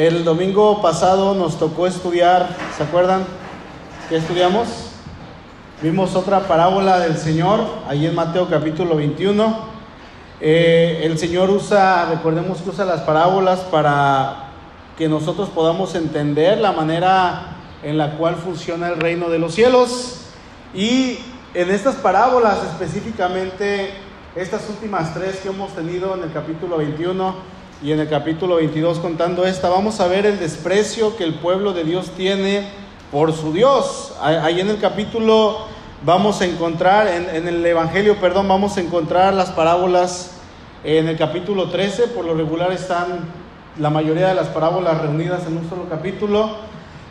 El domingo pasado nos tocó estudiar, ¿se acuerdan? ¿Qué estudiamos? Vimos otra parábola del Señor, ahí en Mateo capítulo 21. Eh, el Señor usa, recordemos que usa las parábolas para que nosotros podamos entender la manera en la cual funciona el reino de los cielos. Y en estas parábolas específicamente, estas últimas tres que hemos tenido en el capítulo 21 y en el capítulo 22 contando esta, vamos a ver el desprecio que el pueblo de Dios tiene por su Dios. Ahí en el capítulo vamos a encontrar, en, el Evangelio, perdón, vamos a encontrar las parábolas en el capítulo 13, por lo regular están la mayoría de las parábolas reunidas en un solo capítulo.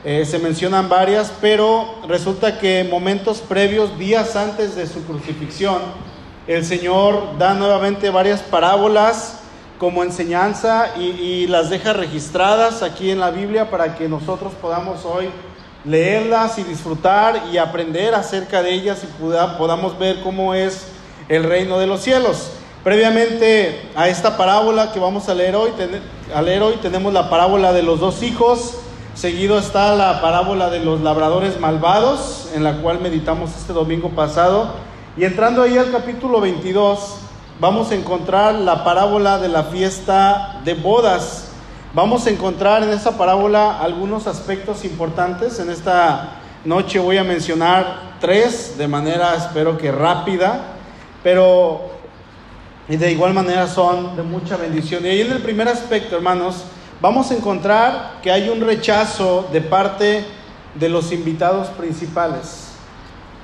Eh, se mencionan varias, pero resulta que momentos previos, días antes de su crucifixión, el Señor da nuevamente varias parábolas como enseñanza y, las deja registradas aquí en la Biblia para que nosotros podamos hoy leerlas y disfrutar y aprender acerca de ellas y podamos ver cómo es el reino de los cielos. Previamente a esta parábola que vamos a leer hoy, a leer hoy tenemos la parábola de los dos hijos, seguido está la parábola de los labradores malvados, en la cual meditamos este domingo pasado, y entrando ahí al capítulo 22, vamos a encontrar la parábola de la fiesta de bodas Vamos a encontrar en esta parábola algunos aspectos importantes. En esta noche voy a mencionar tres de manera, espero que rápida, pero de igual manera son de mucha bendición. Y ahí en el primer aspecto, hermanos, vamos a encontrar que hay un rechazo de parte de los invitados principales.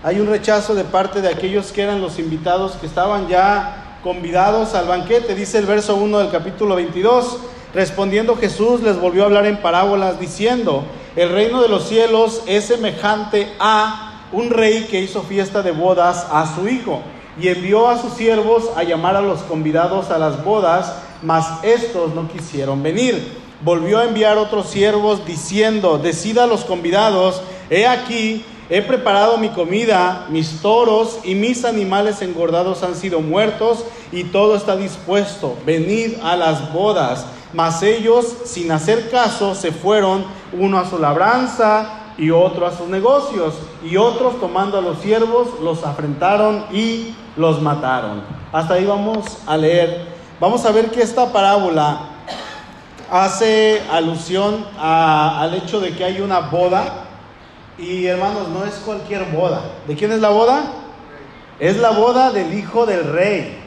Hay un rechazo de parte de aquellos que eran los invitados que estaban ya convidados al banquete. Dice el verso 1 del capítulo 22. Respondiendo Jesús les volvió a hablar en parábolas diciendo, el reino de los cielos es semejante a un rey que hizo fiesta de bodas a su hijo y envió a sus siervos a llamar a los convidados a las bodas, mas estos no quisieron venir. Volvió a enviar otros siervos diciendo, decida a los convidados, he aquí, he preparado mi comida, mis toros y mis animales engordados han sido muertos y todo está dispuesto, venid a las bodas. Mas ellos, sin hacer caso, se fueron, uno a su labranza y otro a sus negocios. Y otros, tomando a los siervos, los afrentaron y los mataron. Hasta ahí vamos a leer. Vamos a ver que esta parábola hace alusión al hecho de que hay una boda. Y hermanos, no es cualquier boda. ¿De quién es la boda? Es la boda del hijo del rey.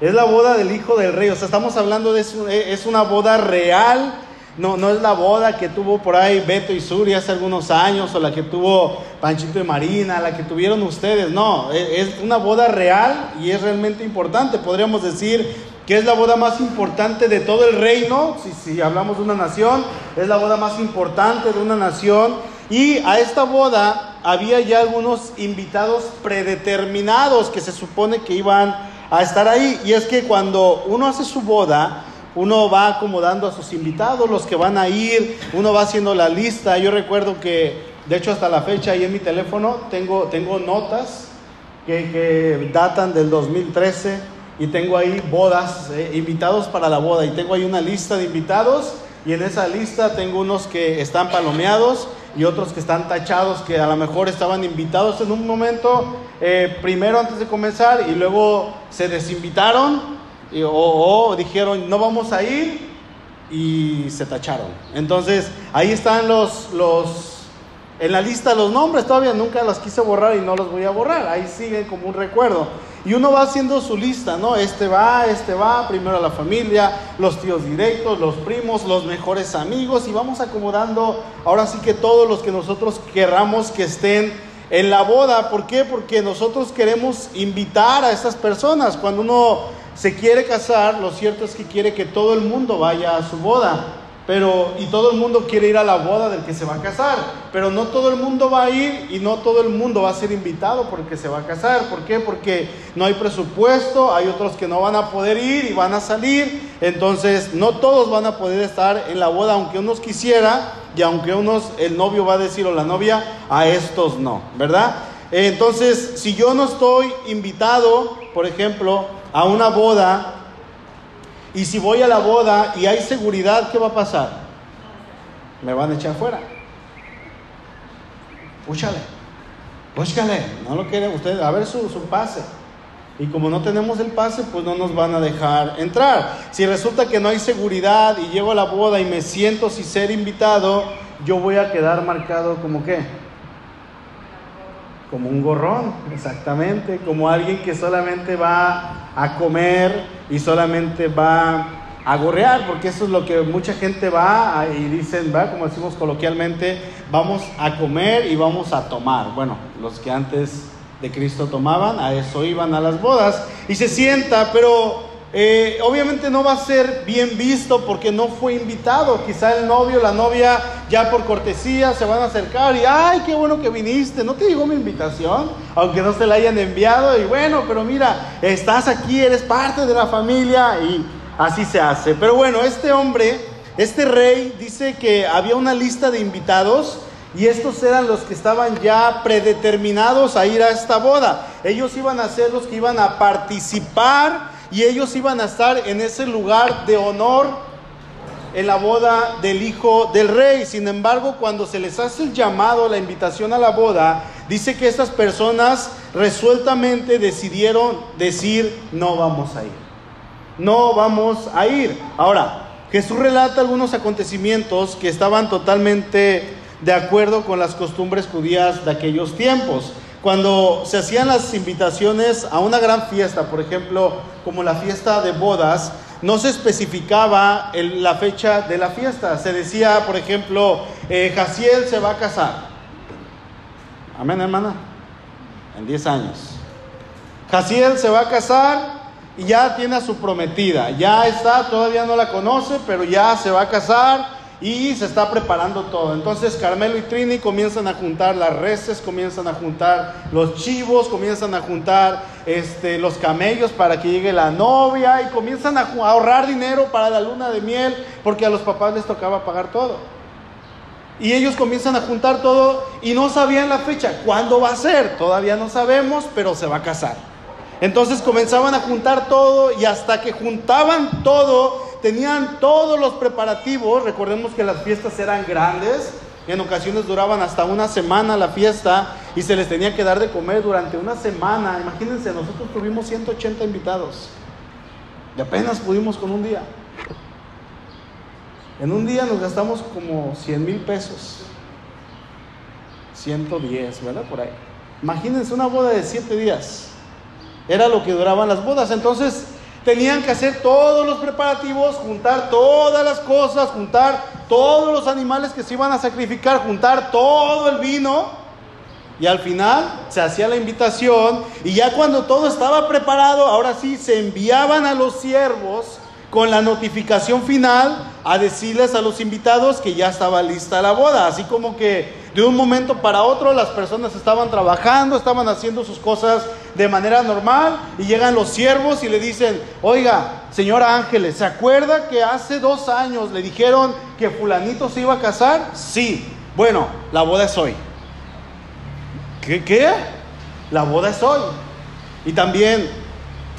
Es la boda del hijo del rey. O sea, estamos hablando de eh, es una boda real. No, no es la boda que tuvo por ahí Beto y Suri hace algunos años, o la que tuvo Panchito y Marina, la que tuvieron ustedes. No, e, es una boda real y es realmente importante. Podríamos decir que es la boda más importante de todo el reino. Si, si hablamos de una nación, es la boda más importante de una nación. Y a esta boda había ya algunos invitados predeterminados que se supone que iban a estar ahí. Y es que cuando uno hace su boda, uno va acomodando a sus invitados, los que van a ir, uno va haciendo la lista. Yo recuerdo que, de hecho, hasta la fecha ahí en mi teléfono tengo, tengo notas que, que datan del 2013 y tengo ahí bodas, eh, invitados para la boda. Y tengo ahí una lista de invitados y en esa lista tengo unos que están palomeados y otros que están tachados, que a lo mejor estaban invitados en un momento eh, primero antes de comenzar y luego se desinvitaron y, o, dijeron no vamos a ir y se tacharon. Entonces ahí están los, los, en la lista los nombres, todavía nunca los quise borrar y no los voy a borrar, ahí siguen como un recuerdo. Y uno va haciendo su lista, ¿no? Este va, este va, primero la familia, los tíos directos, los primos, los mejores amigos y vamos acomodando ahora sí que todos los que nosotros querramos que estén en la boda. ¿Por qué? Porque nosotros queremos invitar a esas personas. Cuando uno se quiere casar, lo cierto es que quiere que todo el mundo vaya a su boda. Pero, y todo el mundo quiere ir a la boda del que se va a casar, pero no todo el mundo va a ir y no todo el mundo va a ser invitado porque se va a casar. ¿Por qué? Porque no hay presupuesto, hay otros que no van a poder ir y van a salir, entonces no todos van a poder estar en la boda, aunque unos quisiera y aunque unos, el novio va a decir o la novia, a estos no, ¿verdad? Entonces, si yo no estoy invitado, por ejemplo, a una boda, y si voy a la boda y hay seguridad, ¿qué va a pasar? me van a echar fuera. Púchale, búscale, no lo quiere usted, a ver su, su pase. Y como no tenemos el pase, pues no nos van a dejar entrar. Si resulta que no hay seguridad y llego a la boda y me siento sin ser invitado, yo voy a quedar marcado como qué? Como un gorrón, exactamente, como alguien que solamente va a comer y solamente va a gorrear, porque eso es lo que mucha gente va y dicen, va, como decimos coloquialmente, vamos a comer y vamos a tomar. Bueno, los que antes de Cristo tomaban, a eso iban a las bodas y se sienta, pero eh, obviamente no va a ser bien visto porque no fue invitado. Quizá el novio, la novia, ya por cortesía se van a acercar y, ay, qué bueno que viniste, no te llegó mi invitación, aunque no se la hayan enviado. Y bueno, pero mira, estás aquí, eres parte de la familia y así se hace. Pero bueno, este hombre, este rey, dice que había una lista de invitados y estos eran los que estaban ya predeterminados a ir a esta boda. Ellos iban a ser los que iban a participar y ellos iban a estar en ese lugar de honor en la boda del hijo del rey. Sin embargo, cuando se les hace el llamado, la invitación a la boda, dice que estas personas resueltamente decidieron decir, no vamos a ir. No vamos a ir. Ahora, Jesús relata algunos acontecimientos que estaban totalmente de acuerdo con las costumbres judías de aquellos tiempos. Cuando se hacían las invitaciones a una gran fiesta, por ejemplo, como la fiesta de bodas, no se especificaba la fecha de la fiesta. Se decía, por ejemplo, eh, Jaciel se va a casar. Amén, hermana. En 10 años. Jaciel se va a casar y ya tiene a su prometida. Ya está, todavía no la conoce, pero ya se va a casar y se está preparando todo. Entonces Carmelo y Trini comienzan a juntar las reses, comienzan a juntar los chivos, comienzan a juntar este, los camellos para que llegue la novia y comienzan a ahorrar dinero para la luna de miel porque a los papás les tocaba pagar todo. Y ellos comienzan a juntar todo y no sabían la fecha. ¿Cuándo va a ser? Todavía no sabemos, pero se va a casar. Entonces comenzaban a juntar todo y hasta que juntaban todo, tenían todos los preparativos. Recordemos que las fiestas eran grandes, en ocasiones duraban hasta una semana la fiesta y se les tenía que dar de comer durante una semana. Imagínense, nosotros tuvimos 180 invitados y apenas pudimos con un día. En un día nos gastamos como 100 mil pesos. 110, ¿verdad? Por ahí. Imagínense una boda de 7 días. Era lo que duraban las bodas. Entonces tenían que hacer todos los preparativos, juntar todas las cosas, juntar todos los animales que se iban a sacrificar, juntar todo el vino. Y al final se hacía la invitación y ya cuando todo estaba preparado, ahora sí se enviaban a los siervos con la notificación final a decirles a los invitados que ya estaba lista la boda. Así como que de un momento para otro las personas estaban trabajando, estaban haciendo sus cosas de manera normal y llegan los siervos y le dicen, oiga, señora Ángeles, ¿se acuerda que hace dos años le dijeron que fulanito se iba a casar? Sí, bueno, la boda es hoy. ¿Qué? ¿Qué? La boda es hoy. Y también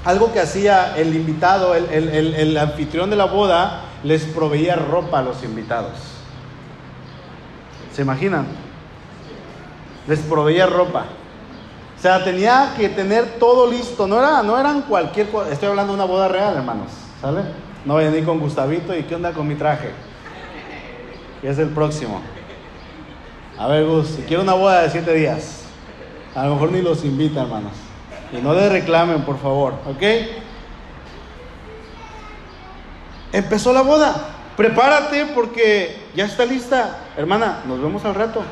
algo que hacía el invitado, el, el anfitrión de la boda, les proveía ropa a los invitados. ¿Se imaginan? Les proveía ropa. O sea, tenía que tener todo listo. No, era, no eran cualquier cosa. Estoy hablando de una boda real, hermanos. ¿Sale? No vayan a con Gustavito y qué onda con mi traje. Es el próximo. A ver, Gus, si quiero una boda de siete días. A lo mejor ni los invita, hermanos. Y no le reclamen, por favor. ¿Ok? Empezó la boda. Prepárate porque ya está lista. Hermana, nos vemos al rato.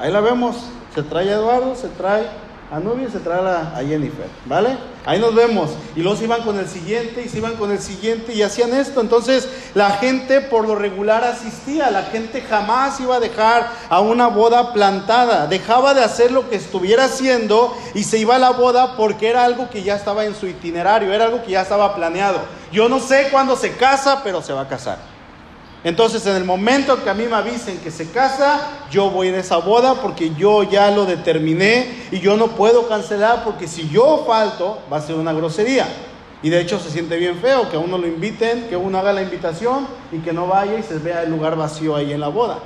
Ahí la vemos. Se trae a Eduardo, se trae a Nubia se trae a, Jennifer. ¿Vale? Ahí nos vemos. Y se iban con el siguiente y se iban con el siguiente y hacían esto. Entonces la gente por lo regular asistía. La gente jamás iba a dejar a una boda plantada. Dejaba de hacer lo que estuviera haciendo y se iba a la boda porque era algo que ya estaba en su itinerario. Era algo que ya estaba planeado. Yo no sé cuándo se casa, pero se va a casar. Entonces, en el momento que a mí me avisen que se casa, yo voy a esa boda porque yo ya lo determiné y yo no puedo cancelar porque si yo falto, va a ser una grosería. Y de hecho se siente bien feo que a uno lo inviten, que uno haga la invitación y que no vaya y se vea el lugar vacío ahí en la boda,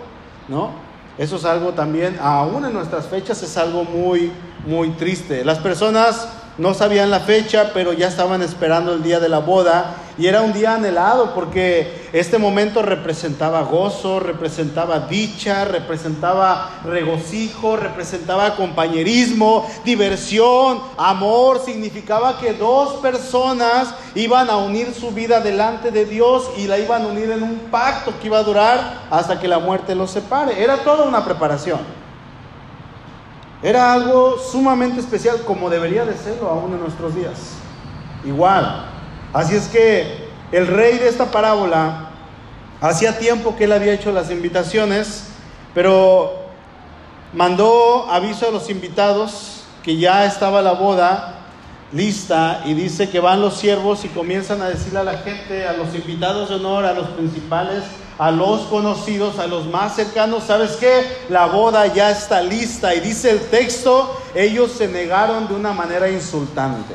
¿no? Eso es algo también, aún en nuestras fechas, es algo muy, muy triste. Las personas no sabían la fecha, pero ya estaban esperando el día de la boda y era un día anhelado porque este momento representaba gozo, representaba dicha, representaba regocijo, representaba compañerismo, diversión, amor, significaba que dos personas iban a unir su vida delante de Dios y la iban a unir en un pacto que iba a durar hasta que la muerte los separe. Era toda una preparación. Era algo sumamente especial como debería de serlo aún en nuestros días. Igual. Así es que el rey de esta parábola, hacía tiempo que él había hecho las invitaciones, pero mandó aviso a los invitados que ya estaba la boda lista y dice que van los siervos y comienzan a decirle a la gente, a los invitados de honor, a los principales, a los conocidos, a los más cercanos, ¿sabes qué? La boda ya está lista y dice el texto, ellos se negaron de una manera insultante.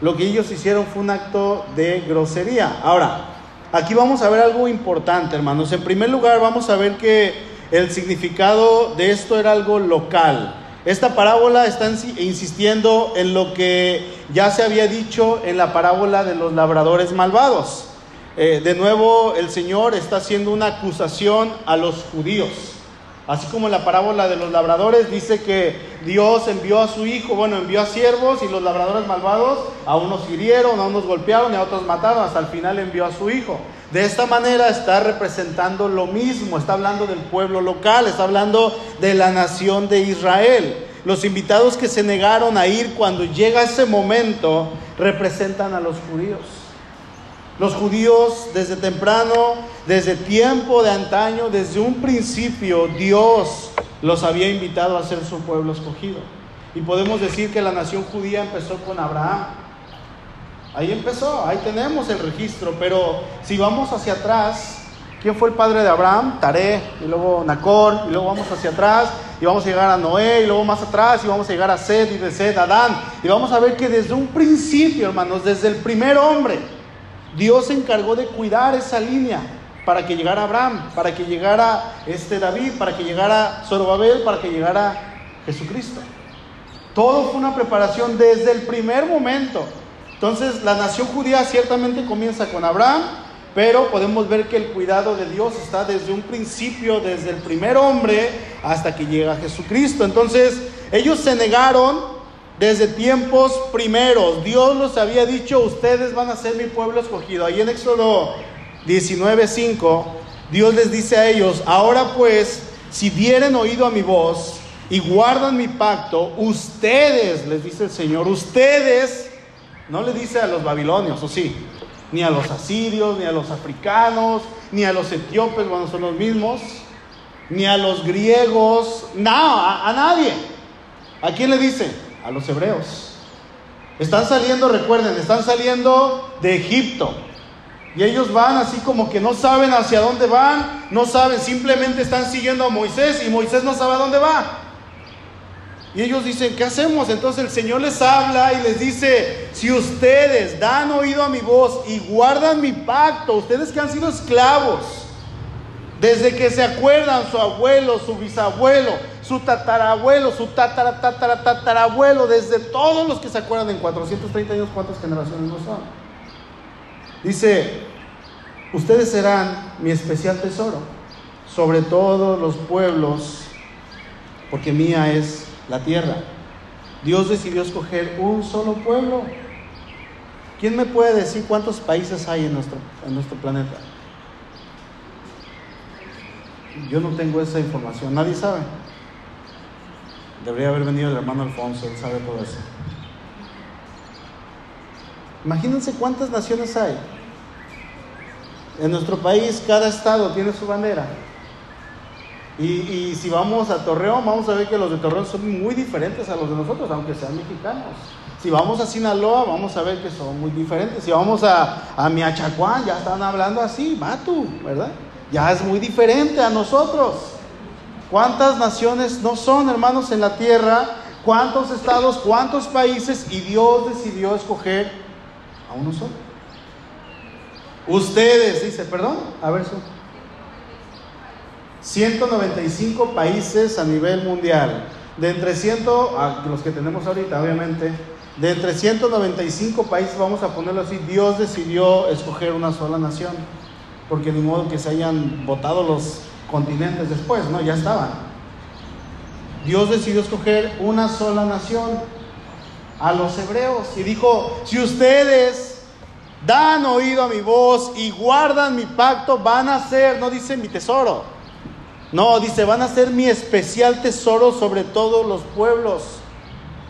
Lo que ellos hicieron fue un acto de grosería. Ahora, aquí vamos a ver algo importante, hermanos. En primer lugar, vamos a ver que el significado de esto era algo local. Esta parábola está insistiendo en lo que ya se había dicho en la parábola de los labradores malvados. Eh, de nuevo el Señor está haciendo una acusación a los judíos. Así como en la parábola de los labradores dice que Dios envió a su hijo, bueno, envió a siervos y los labradores malvados a unos hirieron, a unos golpearon y a otros mataron, hasta el final envió a su hijo. De esta manera está representando lo mismo, está hablando del pueblo local, está hablando de la nación de Israel. Los invitados que se negaron a ir cuando llega ese momento representan a los judíos. Los judíos desde temprano, desde tiempo de antaño, desde un principio, Dios los había invitado a ser su pueblo escogido. Y podemos decir que la nación judía empezó con Abraham. Ahí empezó, ahí tenemos el registro, pero si vamos hacia atrás, ¿quién fue el padre de Abraham? Taré, y luego Nacor, y luego vamos hacia atrás, y vamos a llegar a Noé, y luego más atrás, y vamos a llegar a Sed, y de Sed Adán, y vamos a ver que desde un principio, hermanos, desde el primer hombre, Dios se encargó de cuidar esa línea para que llegara Abraham, para que llegara este David, para que llegara Zorobabel, para que llegara Jesucristo. Todo fue una preparación desde el primer momento. Entonces, la nación judía ciertamente comienza con Abraham, pero podemos ver que el cuidado de Dios está desde un principio, desde el primer hombre hasta que llega Jesucristo. Entonces, ellos se negaron desde tiempos primeros. Dios los había dicho, ustedes van a ser mi pueblo escogido. Ahí en Éxodo 19:5, Dios les dice a ellos, ahora pues, si dieren oído a mi voz y guardan mi pacto, ustedes, les dice el Señor, ustedes, no le dice a los babilonios, o sí, ni a los asirios, ni a los africanos, ni a los etíopes, bueno, son los mismos, ni a los griegos, no, a, a nadie. ¿A quién le dice? A los hebreos. Están saliendo, recuerden, están saliendo de Egipto. Y ellos van así como que no saben hacia dónde van, no saben, simplemente están siguiendo a Moisés y Moisés no sabe a dónde va. Y ellos dicen, ¿qué hacemos? Entonces el Señor les habla y les dice, si ustedes dan oído a mi voz y guardan mi pacto, ustedes que han sido esclavos, desde que se acuerdan su abuelo, su bisabuelo, su tatarabuelo, su tatara, desde todos los que se acuerdan en 430 años, ¿cuántas generaciones no son? Dice, ustedes serán mi especial tesoro sobre todos los pueblos, porque mía es la tierra. Dios decidió escoger un solo pueblo. ¿Quién me puede decir cuántos países hay en nuestro, en nuestro planeta? Yo no tengo esa información, nadie sabe. Debería haber venido el hermano Alfonso, él sabe todo eso. Imagínense cuántas naciones hay. En nuestro país cada estado tiene su bandera. Y, si vamos a Torreón, vamos a ver que los de Torreón son muy diferentes a los de nosotros, aunque sean mexicanos. Si vamos a Sinaloa, vamos a ver que son muy diferentes. Si vamos a, a Miachacuán, ya están hablando así, Matu, ¿verdad? Ya es muy diferente a nosotros. ¿Cuántas naciones no son, hermanos, en la tierra? ¿Cuántos estados, cuántos países? Y Dios decidió escoger A uno solo. Ustedes, dice, perdón, a ver, 195 países a nivel mundial. De entre 100, los que tenemos ahorita, obviamente, de entre 195 países, vamos a ponerlo así, Dios decidió escoger una sola nación. Porque ni modo que se hayan votado los continentes después, ¿no? Ya estaban. Dios decidió escoger una sola nación, a los hebreos, y dijo, si ustedes dan oído a mi voz y guardan mi pacto, van a ser, no dice mi tesoro, no, dice, van a ser mi especial tesoro sobre todos los pueblos.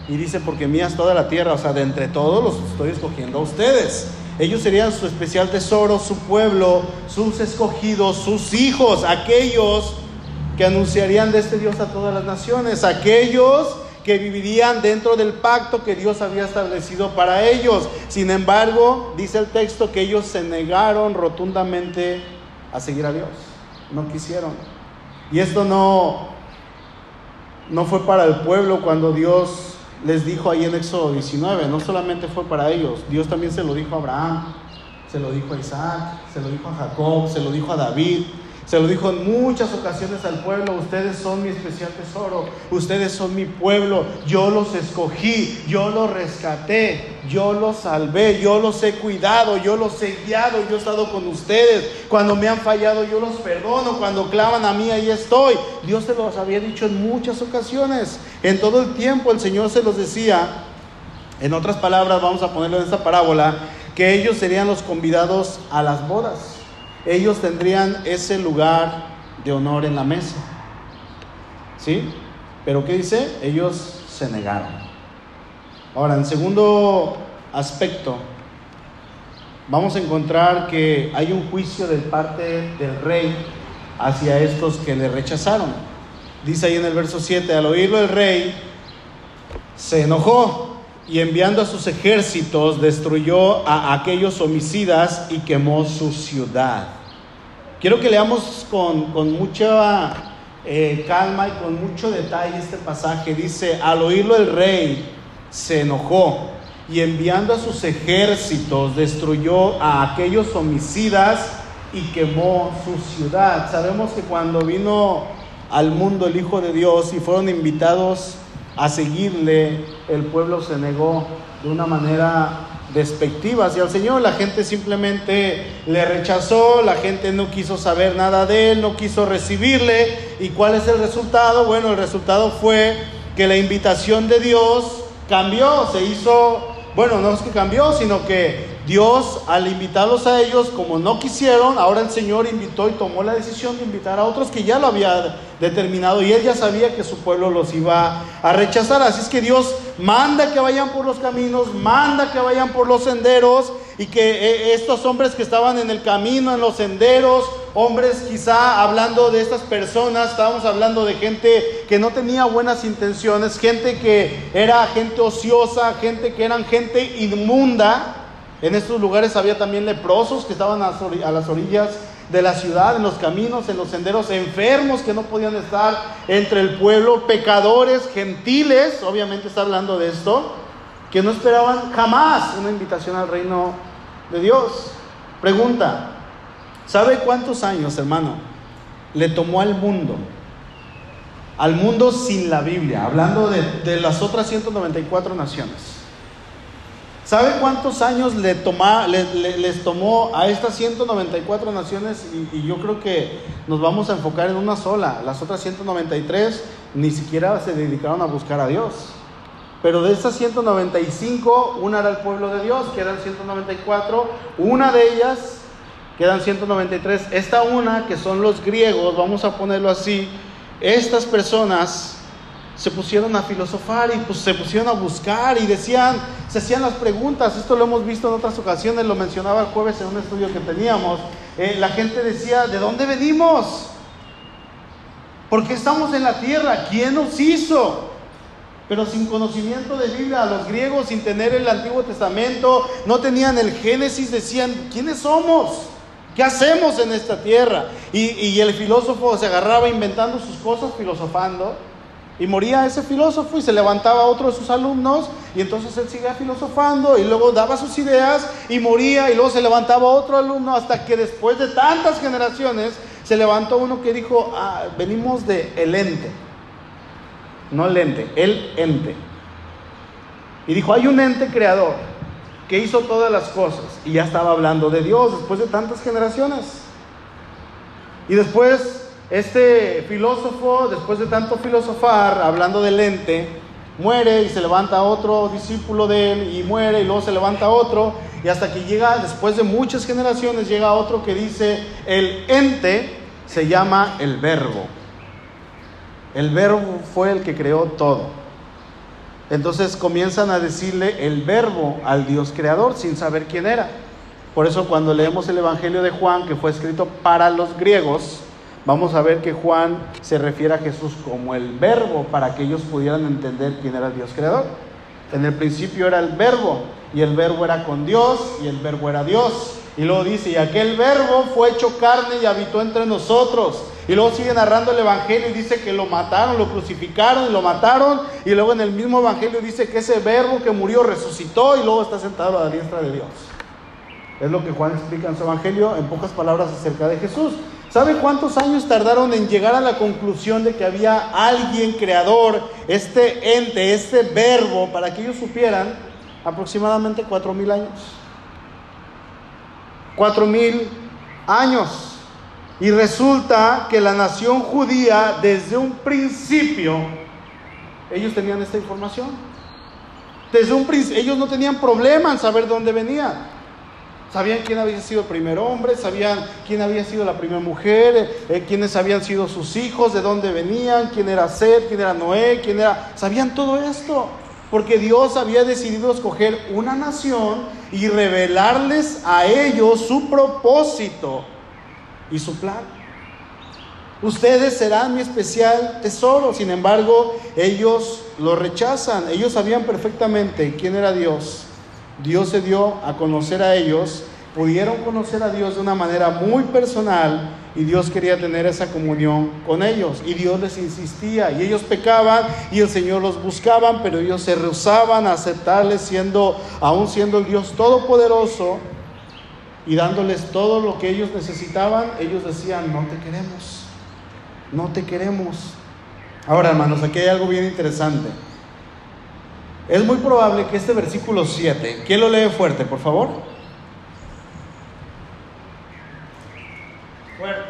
Y dice, porque mía es toda la tierra, o sea, de entre todos los estoy escogiendo a ustedes. Ellos serían su especial tesoro, su pueblo, sus escogidos, sus hijos, aquellos que anunciarían de este Dios a todas las naciones, aquellos que vivirían dentro del pacto que Dios había establecido para ellos. Sin embargo, dice el texto que ellos se negaron rotundamente a seguir a Dios. No quisieron. Y esto no, no fue para el pueblo cuando Dios les dijo ahí en Éxodo 19, no solamente fue para ellos, Dios también se lo dijo a Abraham, se lo dijo a Isaac, se lo dijo a Jacob, se lo dijo a David, se lo dijo en muchas ocasiones al pueblo, ustedes son mi especial tesoro, ustedes son mi pueblo, yo los escogí, yo los rescaté, yo los salvé, yo los he cuidado, yo los he guiado, yo he estado con ustedes. Cuando me han fallado yo los perdono, cuando claman a mí ahí estoy. Dios se los había dicho en muchas ocasiones, en todo el tiempo el Señor se los decía. En otras palabras, vamos a ponerlo en esta parábola, que ellos serían los convidados a las bodas ellos tendrían ese lugar de honor en la mesa. ¿Sí? Pero ¿qué dice? Ellos se negaron. Ahora, en segundo aspecto, vamos a encontrar que hay un juicio de parte del rey hacia estos que le rechazaron. Dice ahí en el verso 7, al oírlo el rey se enojó y enviando a sus ejércitos destruyó a aquellos homicidas y quemó su ciudad. Quiero que leamos con, mucha eh, calma y con mucho detalle este pasaje. Dice, al oírlo el rey se enojó y enviando a sus ejércitos destruyó a aquellos homicidas y quemó su ciudad. Sabemos que cuando vino al mundo el Hijo de Dios y fueron invitados a seguirle, el pueblo se negó de una manera despectiva hacia el Señor. La gente simplemente le rechazó, la gente no quiso saber nada de él, no quiso recibirle. ¿Y cuál es el resultado? Bueno, el resultado fue que la invitación de Dios cambió, se hizo, bueno, no es que cambió, sino que Dios al invitarlos a ellos, como no quisieron, ahora el Señor invitó y tomó la decisión de invitar a otros que ya lo había determinado y él ya sabía que su pueblo los iba a rechazar. Así es que Dios manda que vayan por los caminos, manda que vayan por los senderos y que eh, estos hombres que estaban en el camino, en los senderos, hombres quizá hablando de estas personas, estábamos hablando de gente que no tenía buenas intenciones, gente que era gente ociosa, gente que eran gente inmunda en estos lugares había también leprosos que estaban a las orillas de la ciudad, en los caminos, en los senderos, enfermos que no podían estar entre el pueblo, pecadores, gentiles, obviamente está hablando de esto, que no esperaban jamás una invitación al reino de Dios. Pregunta, ¿sabe cuántos años, hermano, le tomó al mundo? Al mundo sin la Biblia, hablando de, de las otras 194 naciones. ¿Sabe cuántos años le les tomó a estas 194 naciones? Y, yo creo que nos vamos a enfocar en una sola. Las otras 193 ni siquiera se dedicaron a buscar a Dios. Pero de estas 195, una era el pueblo de Dios, que eran 194. Una de ellas, que eran 193. Esta una, que son los griegos, vamos a ponerlo así. Estas personas se pusieron a filosofar y pues se pusieron a buscar y decían, se hacían las preguntas, esto lo hemos visto en otras ocasiones, lo mencionaba el jueves en un estudio que teníamos, eh, la gente decía, ¿de dónde venimos? ¿Por qué estamos en la tierra? ¿Quién nos hizo? Pero sin conocimiento de Biblia, los griegos, sin tener el Antiguo Testamento, no tenían el Génesis, decían, ¿quiénes somos? ¿Qué hacemos en esta tierra? Y, y el filósofo se agarraba inventando sus cosas, filosofando Y moría ese filósofo y se levantaba otro de sus alumnos y entonces él seguía filosofando y luego daba sus ideas y moría y luego se levantaba otro alumno hasta que después de tantas generaciones se levantó uno que dijo, ah, venimos de el ente, no el ente, el ente. Y dijo, hay un ente creador que hizo todas las cosas y ya estaba hablando de Dios después de tantas generaciones. Y después este filósofo, después de tanto filosofar, hablando del ente, muere y se levanta otro discípulo de él y muere y luego se levanta otro y hasta que llega, después de muchas generaciones, llega otro que dice, el ente se llama el verbo. El verbo fue el que creó todo. Entonces comienzan a decirle el verbo al Dios creador sin saber quién era. Por eso cuando leemos el Evangelio de Juan, que fue escrito para los griegos, vamos a ver que Juan se refiere a Jesús como el verbo para que ellos pudieran entender quién era Dios creador. En el principio era el verbo y el verbo era con Dios y el verbo era Dios. Y luego dice, y aquel verbo fue hecho carne y habitó entre nosotros. Y luego sigue narrando el Evangelio y dice que lo mataron, lo crucificaron y lo mataron. Y luego en el mismo Evangelio dice que ese verbo que murió resucitó y luego está sentado a la diestra de Dios. Es lo que Juan explica en su Evangelio en pocas palabras acerca de Jesús. ¿Sabe cuántos años tardaron en llegar a la conclusión de que había alguien creador, este ente, este verbo, para que ellos supieran? Aproximadamente cuatro mil años. Cuatro mil años. Y resulta que la nación judía, desde un principio, ellos tenían esta información. Desde un ellos no tenían problema en saber dónde venían. Sabían quién había sido el primer hombre, sabían quién había sido la primera mujer, eh, quiénes habían sido sus hijos, de dónde venían, quién era Seth, quién era Noé, quién era... Sabían todo esto, porque Dios había decidido escoger una nación y revelarles a ellos su propósito y su plan. Ustedes serán mi especial tesoro, sin embargo, ellos lo rechazan, ellos sabían perfectamente quién era Dios Dios se dio a conocer a ellos, pudieron conocer a Dios de una manera muy personal y Dios quería tener esa comunión con ellos y Dios les insistía y ellos pecaban y el Señor los buscaban, pero ellos se rehusaban a aceptarle siendo aún siendo el Dios todopoderoso y dándoles todo lo que ellos necesitaban, ellos decían, "No te queremos. No te queremos." Ahora, hermanos, aquí hay algo bien interesante. Es muy probable que este versículo 7, ¿quién lo lee fuerte, por favor? Fuerte.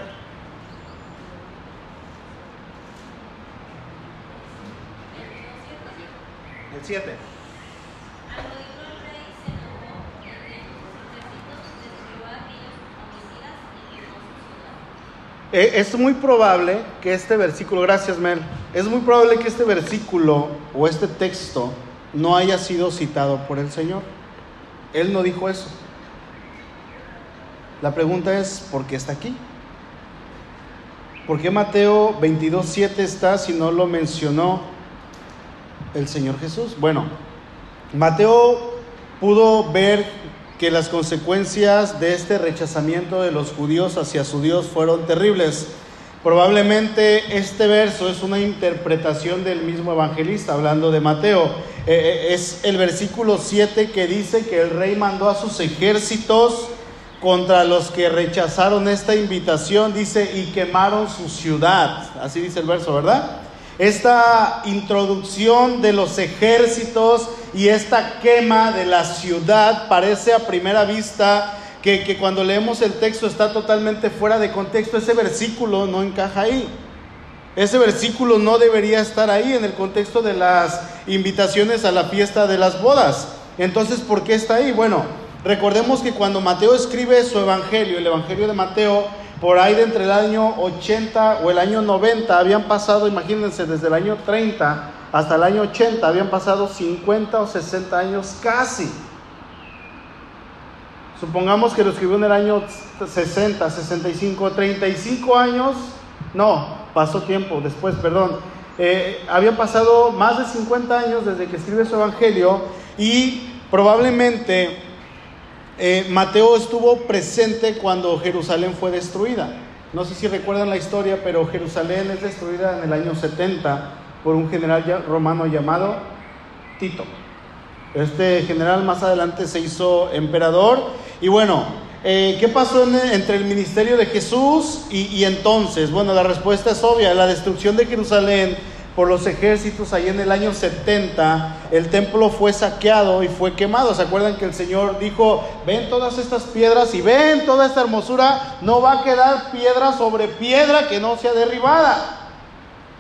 El 7. Eh, es muy probable que este versículo, gracias Mel, es muy probable que este versículo o este texto no haya sido citado por el Señor. Él no dijo eso. La pregunta es, ¿por qué está aquí? ¿Por qué Mateo 22.7 está si no lo mencionó el Señor Jesús? Bueno, Mateo pudo ver que las consecuencias de este rechazamiento de los judíos hacia su Dios fueron terribles. Probablemente este verso es una interpretación del mismo evangelista, hablando de Mateo. Eh, eh, es el versículo 7 que dice que el rey mandó a sus ejércitos contra los que rechazaron esta invitación, dice, y quemaron su ciudad. Así dice el verso, ¿verdad? Esta introducción de los ejércitos y esta quema de la ciudad parece a primera vista que, cuando leemos el texto está totalmente fuera de contexto. Ese versículo no encaja ahí. Ese versículo no debería estar ahí en el contexto de las invitaciones a la fiesta de las bodas. Entonces, ¿por qué está ahí? Bueno, recordemos que cuando Mateo escribe su evangelio, el evangelio de Mateo, por ahí de entre el año 80 o el año 90, habían pasado, imagínense, desde el año 30 hasta el año 80, habían pasado 50 o 60 años casi. Supongamos que lo escribió en el año 60, 65, 35 años. No, pasó tiempo después, perdón. Eh, había pasado más de 50 años desde que escribe su evangelio y probablemente eh, Mateo estuvo presente cuando Jerusalén fue destruida. No sé si recuerdan la historia, pero Jerusalén es destruida en el año 70 por un general romano llamado Tito. Este general más adelante se hizo emperador. Y bueno, eh, ¿qué pasó entre el ministerio de Jesús y, y entonces? Bueno, la respuesta es obvia, la destrucción de Jerusalén por los ejércitos ahí en el año 70, el templo fue saqueado y fue quemado. ¿Se acuerdan que el Señor dijo, ven todas estas piedras y ven toda esta hermosura? No va a quedar piedra sobre piedra que no sea derribada.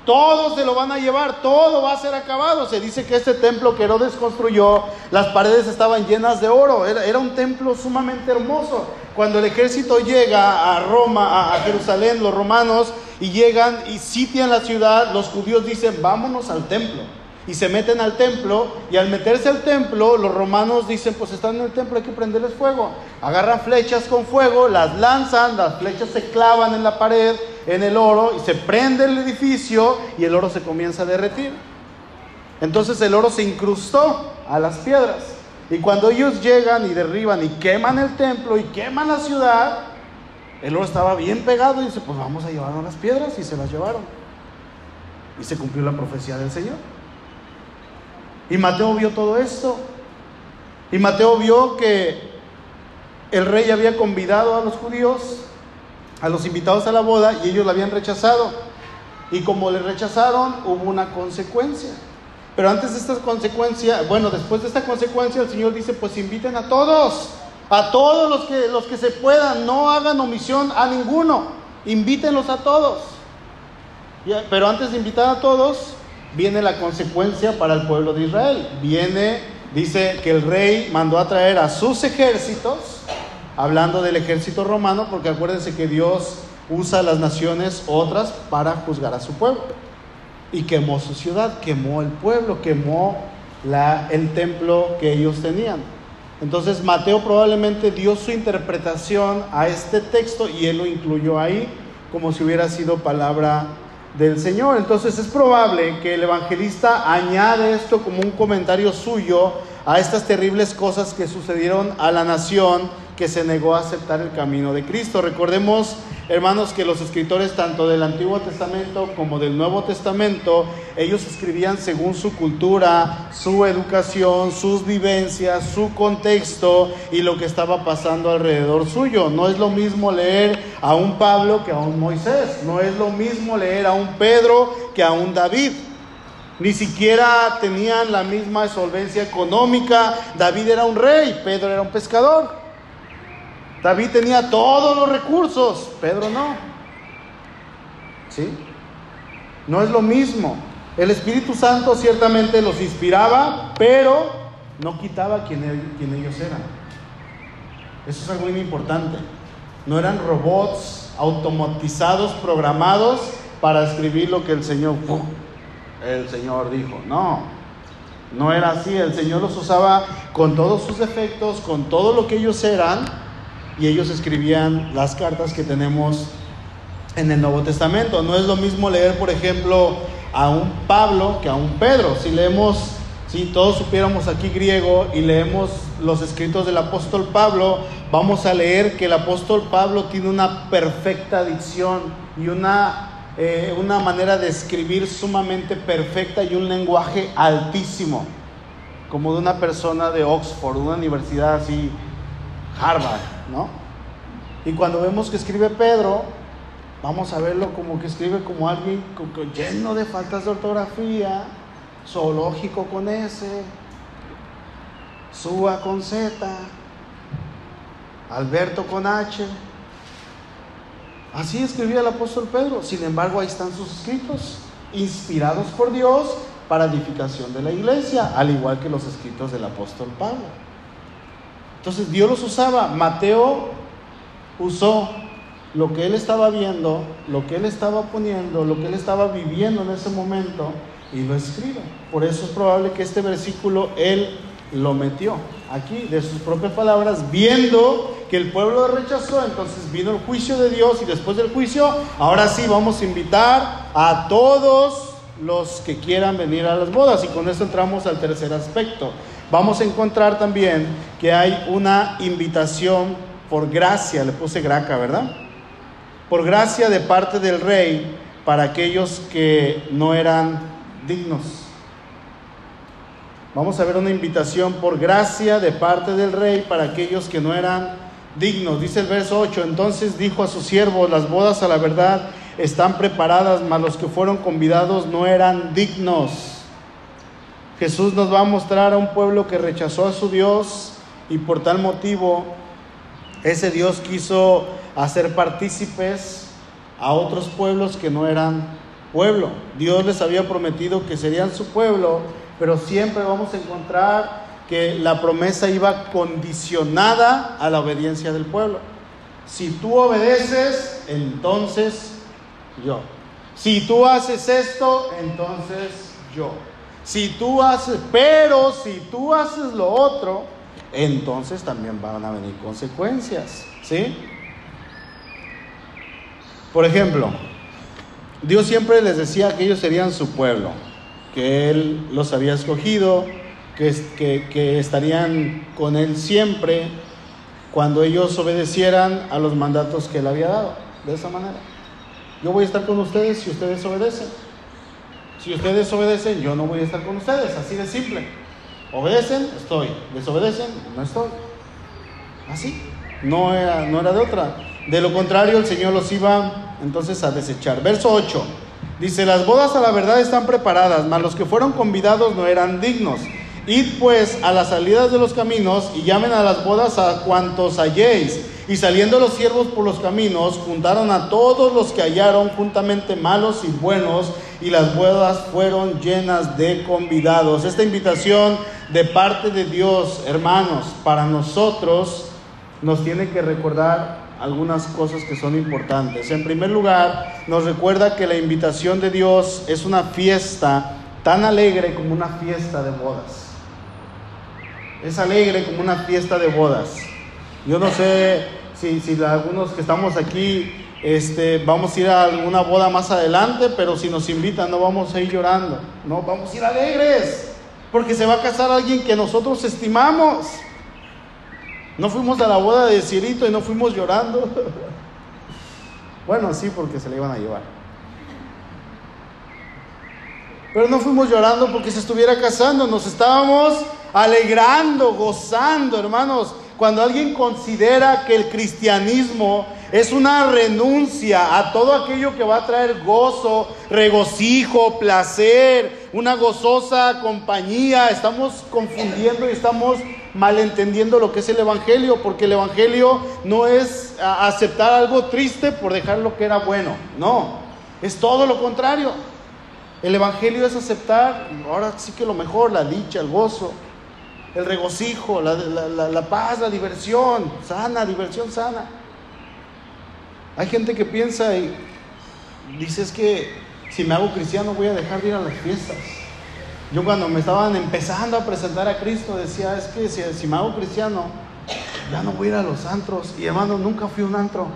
Todos se lo van a llevar, todo va a ser acabado. Se dice que este templo que Herodes construyó, las paredes estaban llenas de oro. Era, era un templo sumamente hermoso. Cuando el ejército llega a Roma, a Jerusalén, los romanos y llegan y sitian la ciudad, los judíos dicen, vámonos al templo. Y se meten al templo y al meterse al templo, los romanos dicen, pues están en el templo, hay que prenderles fuego. Agarran flechas con fuego, las lanzan, las flechas se clavan en la pared, en el oro, y se prende el edificio y el oro se comienza a derretir. Entonces el oro se incrustó a las piedras. Y cuando ellos llegan y derriban y queman el templo y queman la ciudad, el oro estaba bien pegado y dice, pues vamos a llevarnos las piedras y se las llevaron. Y se cumplió la profecía del Señor. Y Mateo vio todo esto. Y Mateo vio que el rey había convidado a los judíos, a los invitados a la boda, y ellos la habían rechazado. Y como le rechazaron, hubo una consecuencia. Pero antes de esta consecuencia, bueno, después de esta consecuencia, el Señor dice, pues inviten a todos. A todos los que, los que se puedan, no hagan omisión a ninguno, invítenlos a todos. Pero antes de invitar a todos, viene la consecuencia para el pueblo de Israel. Viene, dice que el rey mandó a traer a sus ejércitos, hablando del ejército romano, porque acuérdense que Dios usa a las naciones otras para juzgar a su pueblo. Y quemó su ciudad, quemó el pueblo, quemó el templo que ellos tenían. Entonces Mateo probablemente dio su interpretación a este texto y él lo incluyó ahí como si hubiera sido palabra del Señor. Entonces es probable que el evangelista añade esto como un comentario suyo a estas terribles cosas que sucedieron a la nación que se negó a aceptar el camino de Cristo. Recordemos, hermanos, que los escritores tanto del Antiguo Testamento como del Nuevo Testamento, ellos escribían según su cultura, su educación, sus vivencias, su contexto y lo que estaba pasando alrededor suyo. No es lo mismo leer a un Pablo que a un Moisés, no es lo mismo leer a un Pedro que a un David. Ni siquiera tenían la misma solvencia económica. David era un rey, Pedro era un pescador. David tenía todos los recursos, Pedro no. ¿Sí? No es lo mismo. El Espíritu Santo ciertamente los inspiraba, pero no quitaba quien, ellos eran. Eso es algo muy importante. No eran robots automatizados, programados para escribir lo que el Señor, el Señor dijo. No, no era así. El Señor los usaba con todos sus defectos, con todo lo que ellos eran y ellos escribían las cartas que tenemos en el Nuevo Testamento. No es lo mismo leer, por ejemplo, a un Pablo que a un Pedro. Si leemos, si todos supiéramos aquí griego y leemos los escritos del apóstol Pablo, vamos a leer que el apóstol Pablo tiene una perfecta dicción y una, eh, una manera de escribir sumamente perfecta y un lenguaje altísimo, como de una persona de Oxford, una universidad así, Harvard. ¿No? Y cuando vemos que escribe Pedro, vamos a verlo como que escribe como alguien lleno de faltas de ortografía, zoológico con S, Sua con Z, Alberto con H. Así escribía el apóstol Pedro. Sin embargo, ahí están sus escritos, inspirados por Dios para edificación de la iglesia, al igual que los escritos del apóstol Pablo. Entonces Dios los usaba. Mateo usó lo que él estaba viendo, lo que él estaba poniendo, lo que él estaba viviendo en ese momento y lo escribe. Por eso es probable que este versículo él lo metió aquí de sus propias palabras, viendo que el pueblo rechazó, entonces vino el juicio de Dios y después del juicio, ahora sí vamos a invitar a todos los que quieran venir a las bodas y con esto entramos al tercer aspecto vamos a encontrar también que hay una invitación por gracia, le puse graca, ¿verdad? Por gracia de parte del rey para aquellos que no eran dignos. Vamos a ver una invitación por gracia de parte del rey para aquellos que no eran dignos. Dice el verso 8, entonces dijo a sus siervos, las bodas a la verdad están preparadas, mas los que fueron convidados no eran dignos. Jesús nos va a mostrar a un pueblo que rechazó a su Dios y por tal motivo ese Dios quiso hacer partícipes a otros pueblos que no eran pueblo. Dios les había prometido que serían su pueblo, pero siempre vamos a encontrar que la promesa iba condicionada a la obediencia del pueblo. Si tú obedeces, entonces yo. Si tú haces esto, entonces yo. Si tú haces, pero si tú haces lo otro, entonces también van a venir consecuencias, ¿sí? Por ejemplo, Dios siempre les decía que ellos serían su pueblo, que Él los había escogido, que, que, que estarían con Él siempre cuando ellos obedecieran a los mandatos que Él había dado, de esa manera. Yo voy a estar con ustedes si ustedes obedecen. Si ustedes obedecen, yo no voy a estar con ustedes, así de simple. Obedecen, estoy. Desobedecen, no estoy. Así. No era, no era de otra. De lo contrario, el Señor los iba entonces a desechar. Verso 8. Dice, las bodas a la verdad están preparadas, mas los que fueron convidados no eran dignos. Id pues a las salidas de los caminos y llamen a las bodas a cuantos halléis. Y saliendo los siervos por los caminos, juntaron a todos los que hallaron juntamente malos y buenos, y las bodas fueron llenas de convidados. Esta invitación de parte de Dios, hermanos, para nosotros nos tiene que recordar algunas cosas que son importantes. En primer lugar, nos recuerda que la invitación de Dios es una fiesta tan alegre como una fiesta de bodas. Es alegre como una fiesta de bodas. Yo no sé si, si algunos que estamos aquí este, vamos a ir a alguna boda más adelante, pero si nos invitan no vamos a ir llorando, no, vamos a ir alegres, porque se va a casar alguien que nosotros estimamos. No fuimos a la boda de Cirito y no fuimos llorando. Bueno, sí, porque se le iban a llevar. Pero no fuimos llorando porque se estuviera casando, nos estábamos alegrando, gozando, hermanos. Cuando alguien considera que el cristianismo es una renuncia a todo aquello que va a traer gozo, regocijo, placer, una gozosa compañía, estamos confundiendo y estamos malentendiendo lo que es el Evangelio, porque el Evangelio no es aceptar algo triste por dejar lo que era bueno, no, es todo lo contrario. El Evangelio es aceptar, ahora sí que lo mejor, la dicha, el gozo, el regocijo, la, la, paz, la diversión sana, diversión sana. Hay gente que piensa y dice es que si me hago cristiano voy a dejar de ir a las fiestas. Yo cuando me estaban empezando a presentar a Cristo decía, es que si, si me hago cristiano, ya no voy a ir a los antros. Y hermano, nunca fui a un antro,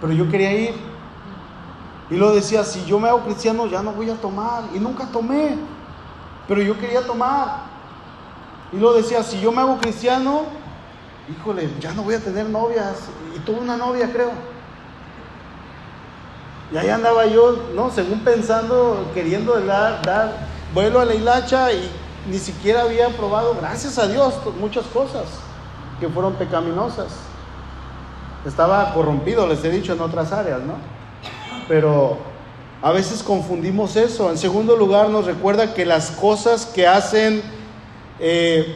pero yo quería ir. Y lo decía, si yo me hago cristiano, ya no voy a tomar. Y nunca tomé, pero yo quería tomar. Y lo decía, si yo me hago cristiano, híjole, ya no voy a tener novias. Y tuve una novia, creo. Y ahí andaba yo, ¿no? Según pensando, queriendo dar, dar vuelo a la hilacha y ni siquiera había probado, gracias a Dios, muchas cosas que fueron pecaminosas. Estaba corrompido, les he dicho, en otras áreas, ¿no? Pero a veces confundimos eso. En segundo lugar, nos recuerda que las cosas que hacen eh,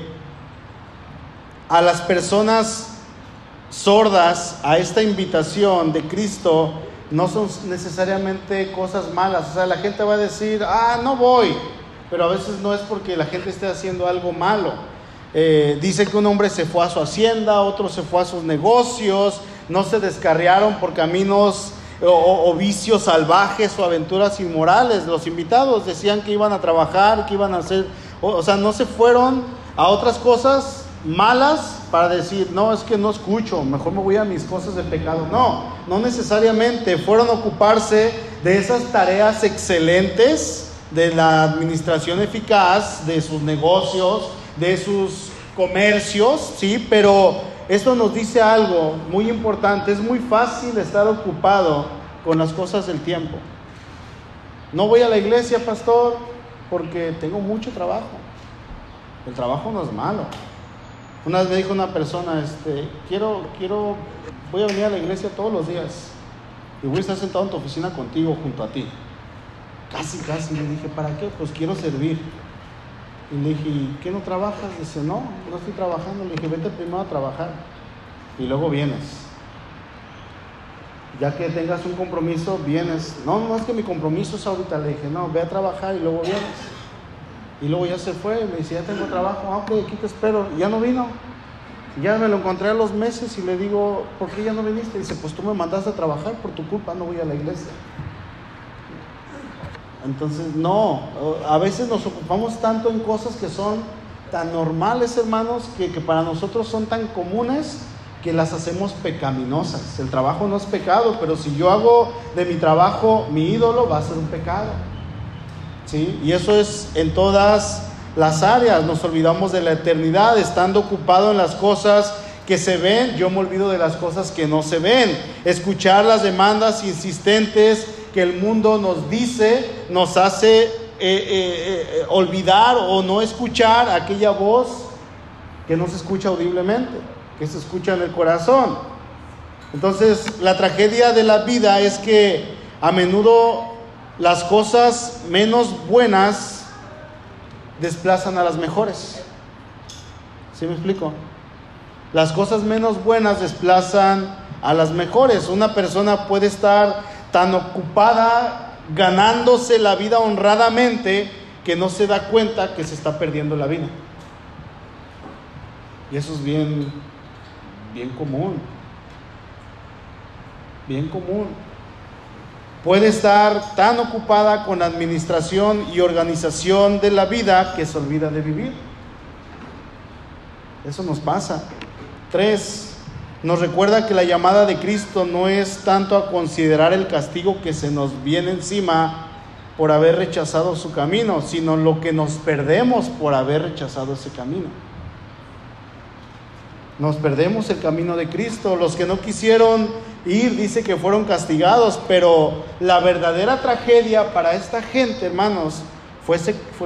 a las personas sordas a esta invitación de Cristo no son necesariamente cosas malas. O sea, la gente va a decir, ah, no voy, pero a veces no es porque la gente esté haciendo algo malo. Eh, dice que un hombre se fue a su hacienda, otro se fue a sus negocios, no se descarriaron por caminos o, o, vicios salvajes o aventuras inmorales. Los invitados decían que iban a trabajar, que iban a hacer o, sea, no se fueron a otras cosas malas para decir, no, es que no escucho, mejor me voy a mis cosas de pecado. No, no necesariamente. Fueron a ocuparse de esas tareas excelentes de la administración eficaz, de sus negocios, de sus comercios, ¿sí? Pero esto nos dice algo muy importante. Es muy fácil estar ocupado con las cosas del tiempo. No voy a la iglesia, pastor, porque tengo mucho trabajo. El trabajo no es malo. Una vez me dijo una persona, este, quiero, quiero, voy a venir a la iglesia todos los días y voy a estar sentado en tu oficina contigo junto a ti. Casi, casi le dije, ¿para qué? Pues quiero servir. Y le dije, ¿y qué no trabajas? Dice, no, no estoy trabajando. Le dije, vete primero a trabajar y luego vienes. Ya que tengas un compromiso, vienes. No, no es que mi compromiso es ahorita. Le dije, no, ve a trabajar y luego vienes. Y luego ya se fue, me dice, ya tengo trabajo, ah, ok, aquí te espero. Y ya no vino. Ya me lo encontré a los meses y le digo, ¿por qué ya no viniste? Dice, pues tú me mandaste a trabajar, por tu culpa no voy a la iglesia. Entonces, no, a veces nos ocupamos tanto en cosas que son tan normales, hermanos, que, que para nosotros son tan comunes que las hacemos pecaminosas. El trabajo no es pecado, pero si yo hago de mi trabajo mi ídolo, va a ser un pecado. ¿Sí? Y eso es en todas las áreas. Nos olvidamos de la eternidad, estando ocupado en las cosas que se ven, yo me olvido de las cosas que no se ven. Escuchar las demandas insistentes que el mundo nos dice nos hace eh, eh, eh, olvidar o no escuchar aquella voz que no se escucha audiblemente, que se escucha en el corazón. Entonces, la tragedia de la vida es que a menudo las cosas menos buenas desplazan a las mejores. ¿Sí me explico? Las cosas menos buenas desplazan a las mejores. Una persona puede estar tan ocupada ganándose la vida honradamente que no se da cuenta que se está perdiendo la vida. Y eso es bien, bien común. Bien común. Puede estar tan ocupada con administración y organización de la vida que se olvida de vivir. Eso nos pasa. Tres, nos recuerda que la llamada de Cristo no es tanto a considerar el castigo que se nos viene encima por haber rechazado su camino, sino lo que nos perdemos por haber rechazado ese camino. Nos perdemos el camino de Cristo. Los que no quisieron ir, dice que fueron castigados, pero la verdadera tragedia para esta gente, hermanos, fue,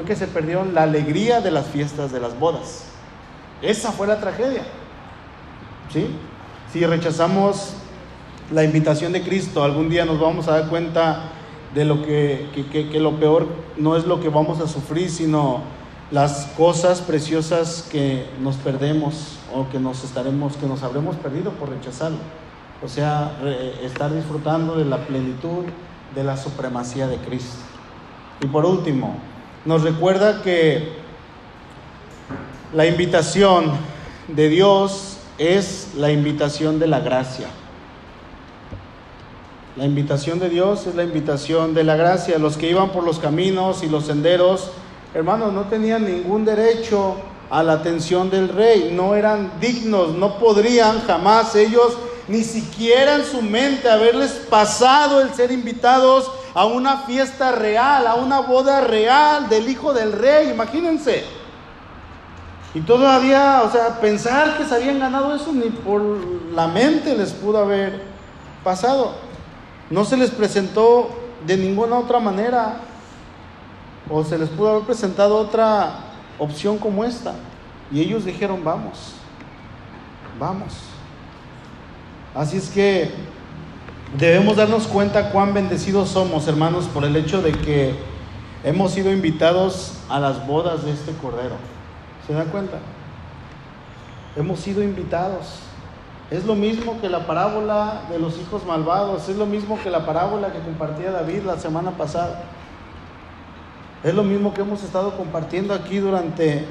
que se perdieron la alegría de las fiestas de las bodas. Esa fue la tragedia. ¿Sí? Si rechazamos la invitación de Cristo, algún día nos vamos a dar cuenta de lo que, que, lo peor no es lo que vamos a sufrir, sino las cosas preciosas que nos perdemos o que nos estaremos, que nos habremos perdido por rechazarlo. O sea, estar disfrutando de la plenitud de la supremacía de Cristo. Y por último, nos recuerda que la invitación de Dios es la invitación de la gracia. La invitación de Dios es la invitación de la gracia. Los que iban por los caminos y los senderos, hermanos, no tenían ningún derecho a la atención del rey, no eran dignos, no podrían jamás ellos ni siquiera en su mente haberles pasado el ser invitados a una fiesta real, a una boda real del hijo del rey, imagínense. Y todavía, o sea, pensar que se habían ganado eso ni por la mente les pudo haber pasado. No se les presentó de ninguna otra manera. O se les pudo haber presentado otra opción como esta. Y ellos dijeron, vamos, vamos. Así es que debemos darnos cuenta cuán bendecidos somos, hermanos, por el hecho de que hemos sido invitados a las bodas de este Cordero. ¿Se dan cuenta? Hemos sido invitados. Es lo mismo que la parábola de los hijos malvados, es lo mismo que la parábola que compartía David la semana pasada. Es lo mismo que hemos estado compartiendo aquí durante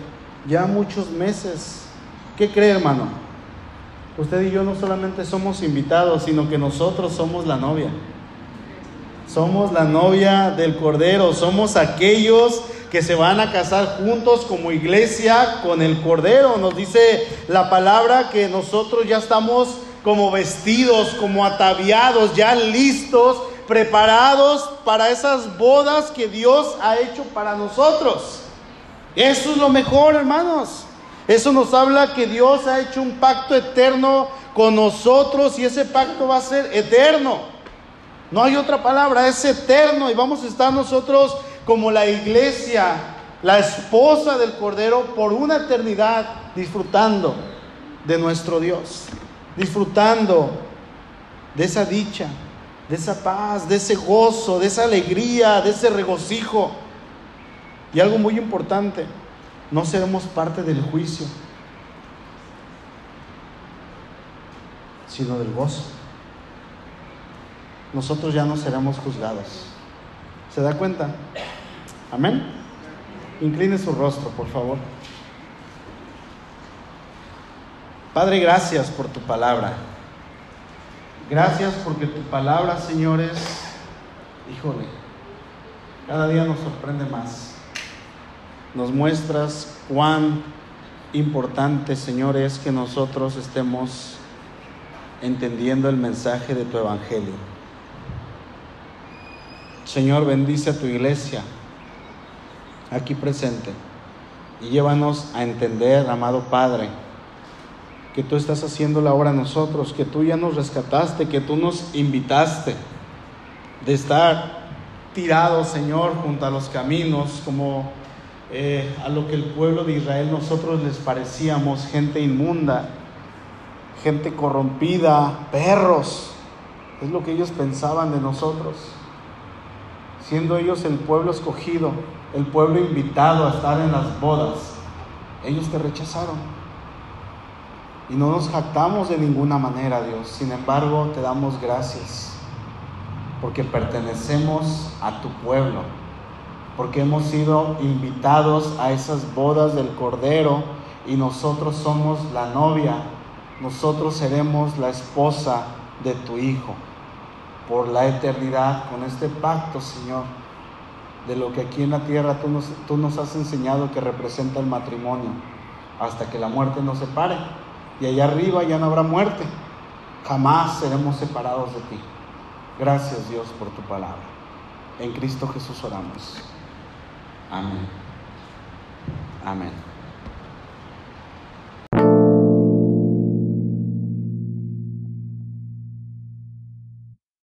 ya muchos meses. ¿Qué cree, hermano? Usted y yo no solamente somos invitados, sino que nosotros somos la novia. Somos la novia del Cordero, somos aquellos que se van a casar juntos como iglesia con el Cordero. Nos dice la palabra que nosotros ya estamos como vestidos, como ataviados, ya listos, preparados para esas bodas que Dios ha hecho para nosotros. Eso es lo mejor, hermanos. Eso nos habla que Dios ha hecho un pacto eterno con nosotros y ese pacto va a ser eterno. No hay otra palabra, es eterno y vamos a estar nosotros como la iglesia, la esposa del Cordero, por una eternidad disfrutando de nuestro Dios, disfrutando de esa dicha, de esa paz, de ese gozo, de esa alegría, de ese regocijo. Y algo muy importante, no seremos parte del juicio, sino del gozo. Nosotros ya no seremos juzgados. ¿Se da cuenta? Amén. Incline su rostro, por favor. Padre, gracias por tu palabra. Gracias porque tu palabra, señores, híjole, cada día nos sorprende más. Nos muestras cuán importante, Señor, es que nosotros estemos entendiendo el mensaje de tu evangelio. Señor, bendice a tu iglesia aquí presente y llévanos a entender, amado Padre, que tú estás haciendo la obra a nosotros, que tú ya nos rescataste, que tú nos invitaste de estar tirados, Señor, junto a los caminos, como eh, a lo que el pueblo de Israel nosotros les parecíamos, gente inmunda, gente corrompida, perros. Es lo que ellos pensaban de nosotros, siendo ellos el pueblo escogido, el pueblo invitado a estar en las bodas. Ellos te rechazaron. Y no nos jactamos de ninguna manera, Dios. Sin embargo, te damos gracias porque pertenecemos a tu pueblo, porque hemos sido invitados a esas bodas del Cordero y nosotros somos la novia, nosotros seremos la esposa de tu Hijo por la eternidad con este pacto, Señor, de lo que aquí en la tierra tú nos, tú nos has enseñado que representa el matrimonio, hasta que la muerte nos separe y allá arriba ya no habrá muerte. Jamás seremos separados de ti. Gracias Dios por tu palabra. En Cristo Jesús oramos. Amén. Amén.